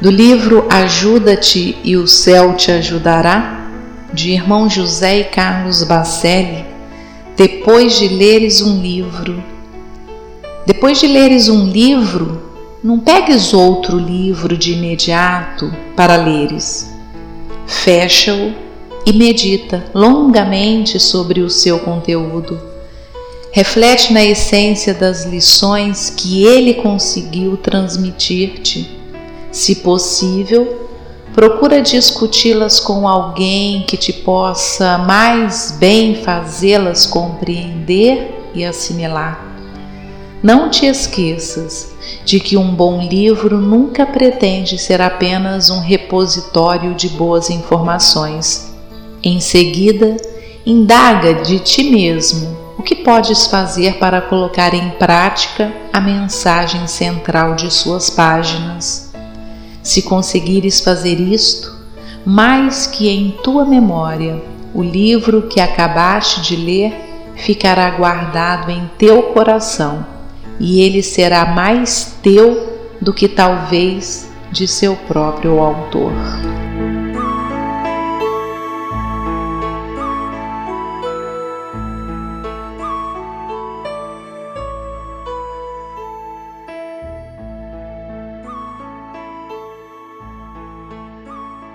do livro Ajuda-te e o céu te ajudará, de irmão José e Carlos Bacelli, depois de leres um livro. Depois de leres um livro, não pegues outro livro de imediato para leres. Fecha-o e medita longamente sobre o seu conteúdo. Reflete na essência das lições que ele conseguiu transmitir-te se possível, procura discuti-las com alguém que te possa mais bem fazê-las compreender e assimilar. Não te esqueças de que um bom livro nunca pretende ser apenas um repositório de boas informações. Em seguida, indaga de ti mesmo o que podes fazer para colocar em prática a mensagem central de suas páginas. Se conseguires fazer isto, mais que em tua memória, o livro que acabaste de ler ficará guardado em teu coração e ele será mais teu do que talvez de seu próprio autor.